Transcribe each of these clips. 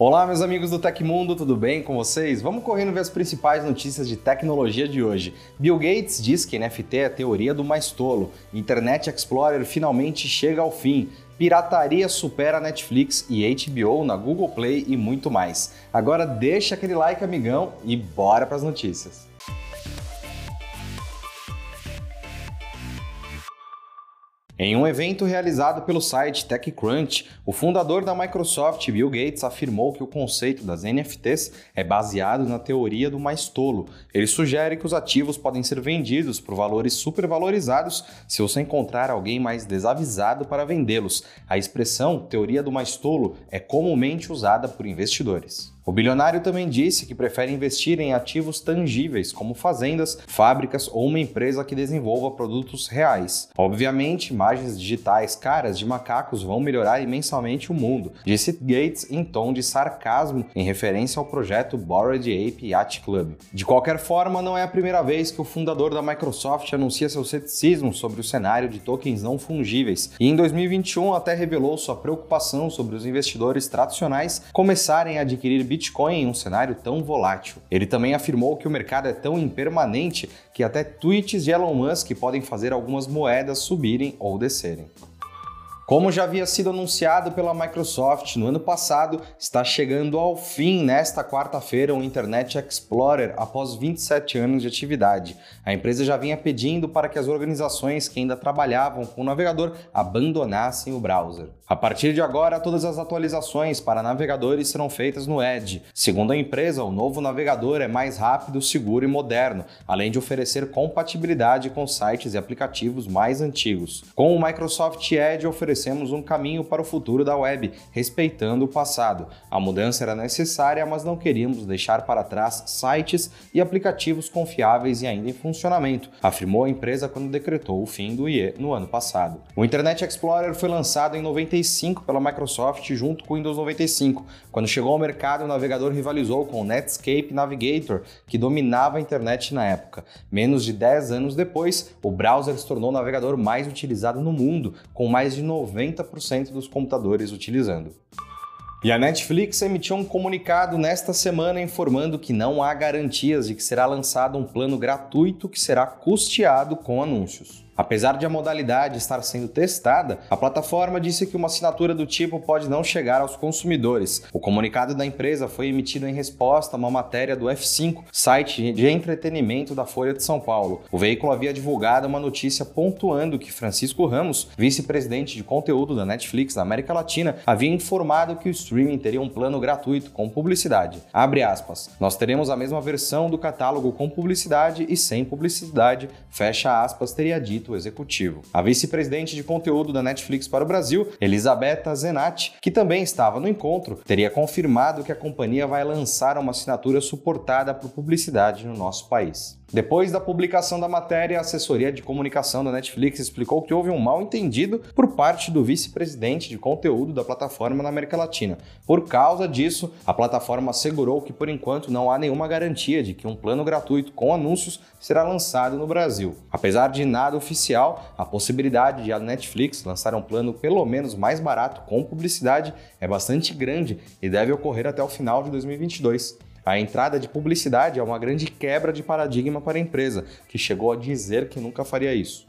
Olá, meus amigos do Tecmundo, tudo bem com vocês? Vamos correndo ver as principais notícias de tecnologia de hoje. Bill Gates diz que NFT é a teoria do mais tolo. Internet Explorer finalmente chega ao fim. Pirataria supera Netflix e HBO na Google Play e muito mais. Agora deixa aquele like, amigão, e bora para as notícias. Em um evento realizado pelo site TechCrunch, o fundador da Microsoft, Bill Gates, afirmou que o conceito das NFTs é baseado na teoria do mais tolo. Ele sugere que os ativos podem ser vendidos por valores supervalorizados se você encontrar alguém mais desavisado para vendê-los. A expressão teoria do mais tolo é comumente usada por investidores. O bilionário também disse que prefere investir em ativos tangíveis, como fazendas, fábricas ou uma empresa que desenvolva produtos reais. Obviamente, imagens digitais caras de macacos vão melhorar imensamente o mundo, disse Gates em tom de sarcasmo em referência ao projeto Bored Ape Yacht Club. De qualquer forma, não é a primeira vez que o fundador da Microsoft anuncia seu ceticismo sobre o cenário de tokens não fungíveis, e em 2021 até revelou sua preocupação sobre os investidores tradicionais começarem a adquirir Bitcoin em um cenário tão volátil. Ele também afirmou que o mercado é tão impermanente que até tweets de Elon Musk podem fazer algumas moedas subirem ou descerem. Como já havia sido anunciado pela Microsoft no ano passado, está chegando ao fim nesta quarta-feira o Internet Explorer após 27 anos de atividade. A empresa já vinha pedindo para que as organizações que ainda trabalhavam com o navegador abandonassem o browser. A partir de agora, todas as atualizações para navegadores serão feitas no Edge. Segundo a empresa, o novo navegador é mais rápido, seguro e moderno, além de oferecer compatibilidade com sites e aplicativos mais antigos. Com o Microsoft Edge oferecemos um caminho para o futuro da web, respeitando o passado. A mudança era necessária, mas não queríamos deixar para trás sites e aplicativos confiáveis e ainda em funcionamento, afirmou a empresa quando decretou o fim do IE no ano passado. O Internet Explorer foi lançado em 95 pela Microsoft junto com o Windows 95. Quando chegou ao mercado, o navegador rivalizou com o Netscape Navigator, que dominava a internet na época. Menos de 10 anos depois, o browser se tornou o navegador mais utilizado no mundo, com mais de 90% dos computadores utilizando. E a Netflix emitiu um comunicado nesta semana informando que não há garantias de que será lançado um plano gratuito que será custeado com anúncios. Apesar de a modalidade estar sendo testada, a plataforma disse que uma assinatura do tipo pode não chegar aos consumidores. O comunicado da empresa foi emitido em resposta a uma matéria do F5, site de entretenimento da Folha de São Paulo. O veículo havia divulgado uma notícia pontuando que Francisco Ramos, vice-presidente de conteúdo da Netflix na América Latina, havia informado que o streaming teria um plano gratuito com publicidade. Abre aspas. Nós teremos a mesma versão do catálogo com publicidade e sem publicidade. Fecha aspas, teria dito executivo. A vice-presidente de conteúdo da Netflix para o Brasil, Elisabetta Zenatti, que também estava no encontro, teria confirmado que a companhia vai lançar uma assinatura suportada por publicidade no nosso país. Depois da publicação da matéria, a assessoria de comunicação da Netflix explicou que houve um mal entendido por parte do vice-presidente de conteúdo da plataforma na América Latina. Por causa disso, a plataforma assegurou que por enquanto não há nenhuma garantia de que um plano gratuito com anúncios será lançado no Brasil. Apesar de nada oficial, a possibilidade de a Netflix lançar um plano pelo menos mais barato com publicidade é bastante grande e deve ocorrer até o final de 2022. A entrada de publicidade é uma grande quebra de paradigma para a empresa, que chegou a dizer que nunca faria isso.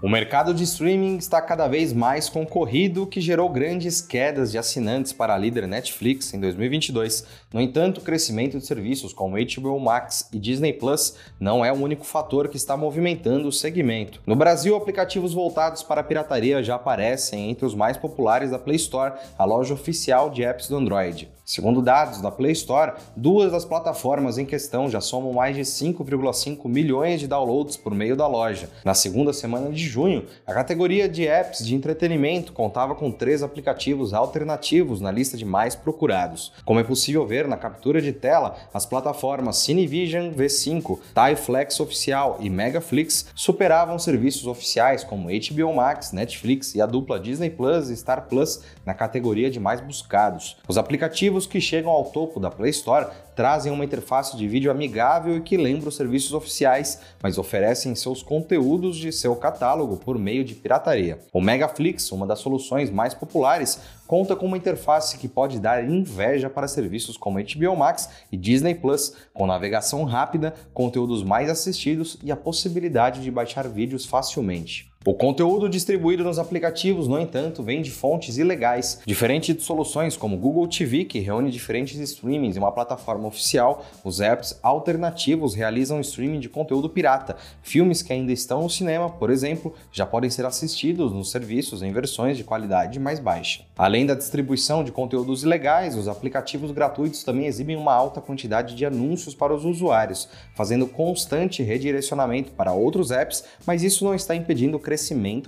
O mercado de streaming está cada vez mais concorrido, o que gerou grandes quedas de assinantes para a líder Netflix em 2022. No entanto, o crescimento de serviços como HBO Max e Disney Plus não é o único fator que está movimentando o segmento. No Brasil, aplicativos voltados para a pirataria já aparecem entre os mais populares da Play Store, a loja oficial de apps do Android. Segundo dados da Play Store, duas das plataformas em questão já somam mais de 5,5 milhões de downloads por meio da loja. Na segunda semana de junho, a categoria de apps de entretenimento contava com três aplicativos alternativos na lista de mais procurados. Como é possível ver na captura de tela, as plataformas Cinevision V5, TiFlex Oficial e Megaflix superavam serviços oficiais como HBO Max, Netflix e a dupla Disney Plus e Star Plus na categoria de mais buscados. Os aplicativos que chegam ao topo da Play Store trazem uma interface de vídeo amigável e que lembra os serviços oficiais, mas oferecem seus conteúdos de seu catálogo catálogo por meio de pirataria. O Megaflix, uma das soluções mais populares, conta com uma interface que pode dar inveja para serviços como HBO Max e Disney Plus, com navegação rápida, conteúdos mais assistidos e a possibilidade de baixar vídeos facilmente. O conteúdo distribuído nos aplicativos, no entanto, vem de fontes ilegais, diferente de soluções como Google TV, que reúne diferentes streamings em uma plataforma oficial. Os apps alternativos realizam streaming de conteúdo pirata. Filmes que ainda estão no cinema, por exemplo, já podem ser assistidos nos serviços em versões de qualidade mais baixa. Além da distribuição de conteúdos ilegais, os aplicativos gratuitos também exibem uma alta quantidade de anúncios para os usuários, fazendo constante redirecionamento para outros apps, mas isso não está impedindo o crescimento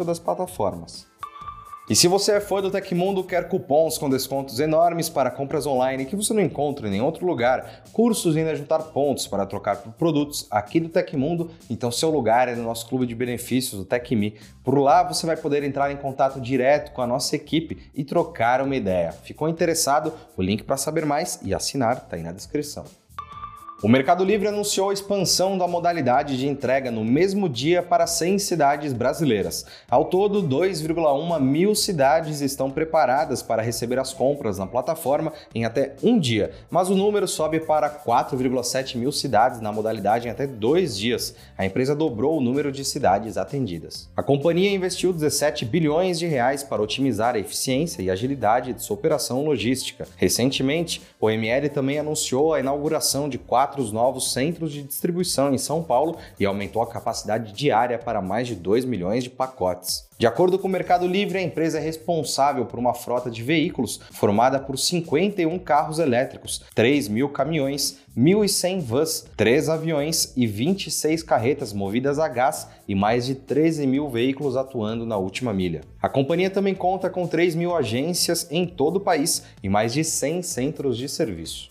das plataformas. E se você é fã do Tecmundo, quer cupons com descontos enormes para compras online que você não encontra em nenhum outro lugar, cursos ainda juntar pontos para trocar por produtos aqui do Tecmundo, então seu lugar é no nosso clube de benefícios, o TecMe. Por lá você vai poder entrar em contato direto com a nossa equipe e trocar uma ideia. Ficou interessado? O link para saber mais e assinar está aí na descrição. O Mercado Livre anunciou a expansão da modalidade de entrega no mesmo dia para 100 cidades brasileiras. Ao todo, 2,1 mil cidades estão preparadas para receber as compras na plataforma em até um dia, mas o número sobe para 4,7 mil cidades na modalidade em até dois dias. A empresa dobrou o número de cidades atendidas. A companhia investiu 17 bilhões de reais para otimizar a eficiência e agilidade de sua operação logística. Recentemente, o ML também anunciou a inauguração de quatro quatro novos centros de distribuição em São Paulo e aumentou a capacidade diária para mais de 2 milhões de pacotes. De acordo com o Mercado Livre, a empresa é responsável por uma frota de veículos formada por 51 carros elétricos, 3 mil caminhões, 1.100 vans, 3 aviões e 26 carretas movidas a gás e mais de 13 mil veículos atuando na última milha. A companhia também conta com 3 mil agências em todo o país e mais de 100 centros de serviço.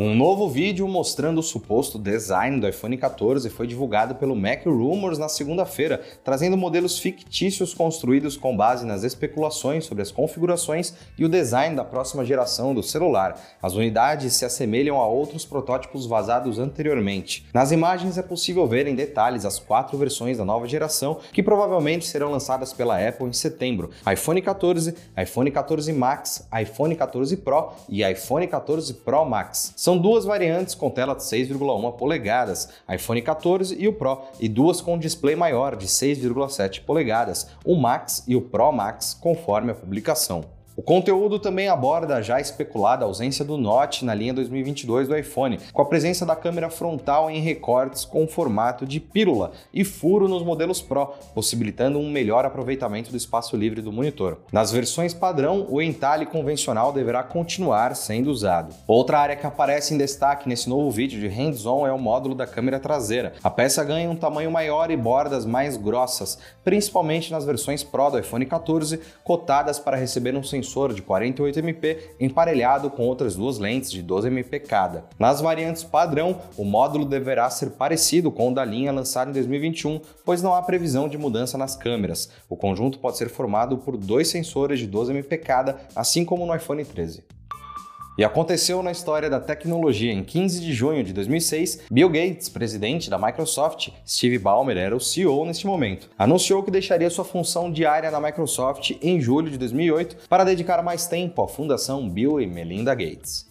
Um novo vídeo mostrando o suposto design do iPhone 14 foi divulgado pelo Mac Rumors na segunda-feira, trazendo modelos fictícios construídos com base nas especulações sobre as configurações e o design da próxima geração do celular. As unidades se assemelham a outros protótipos vazados anteriormente. Nas imagens é possível ver em detalhes as quatro versões da nova geração, que provavelmente serão lançadas pela Apple em setembro: iPhone 14, iPhone 14 Max, iPhone 14 Pro e iPhone 14 Pro Max. São duas variantes com tela de 6,1 polegadas, iPhone 14 e o Pro, e duas com display maior de 6,7 polegadas, o Max e o Pro Max, conforme a publicação. O conteúdo também aborda a já especulada ausência do Note na linha 2022 do iPhone, com a presença da câmera frontal em recortes com formato de pílula e furo nos modelos Pro, possibilitando um melhor aproveitamento do espaço livre do monitor. Nas versões padrão, o entalhe convencional deverá continuar sendo usado. Outra área que aparece em destaque nesse novo vídeo de hands-on é o módulo da câmera traseira. A peça ganha um tamanho maior e bordas mais grossas, principalmente nas versões Pro do iPhone 14, cotadas para receber um sensor sensor de 48MP emparelhado com outras duas lentes de 12MP cada. Nas variantes padrão, o módulo deverá ser parecido com o da linha lançada em 2021, pois não há previsão de mudança nas câmeras. O conjunto pode ser formado por dois sensores de 12MP cada, assim como no iPhone 13. E aconteceu na história da tecnologia. Em 15 de junho de 2006, Bill Gates, presidente da Microsoft, Steve Ballmer era o CEO neste momento, anunciou que deixaria sua função diária na Microsoft em julho de 2008 para dedicar mais tempo à Fundação Bill e Melinda Gates.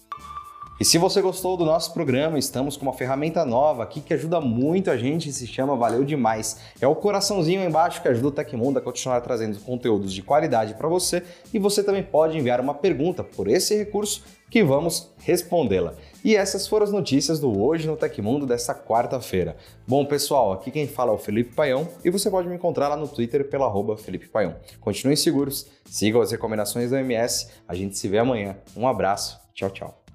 E se você gostou do nosso programa, estamos com uma ferramenta nova aqui que ajuda muito a gente e se chama Valeu Demais. É o coraçãozinho embaixo que ajuda o Tecmundo a continuar trazendo conteúdos de qualidade para você e você também pode enviar uma pergunta por esse recurso que vamos respondê-la. E essas foram as notícias do Hoje no Tecmundo dessa quarta-feira. Bom, pessoal, aqui quem fala é o Felipe Paião e você pode me encontrar lá no Twitter pela arroba Felipe Paião. Continuem seguros, sigam as recomendações da OMS, a gente se vê amanhã. Um abraço, tchau, tchau.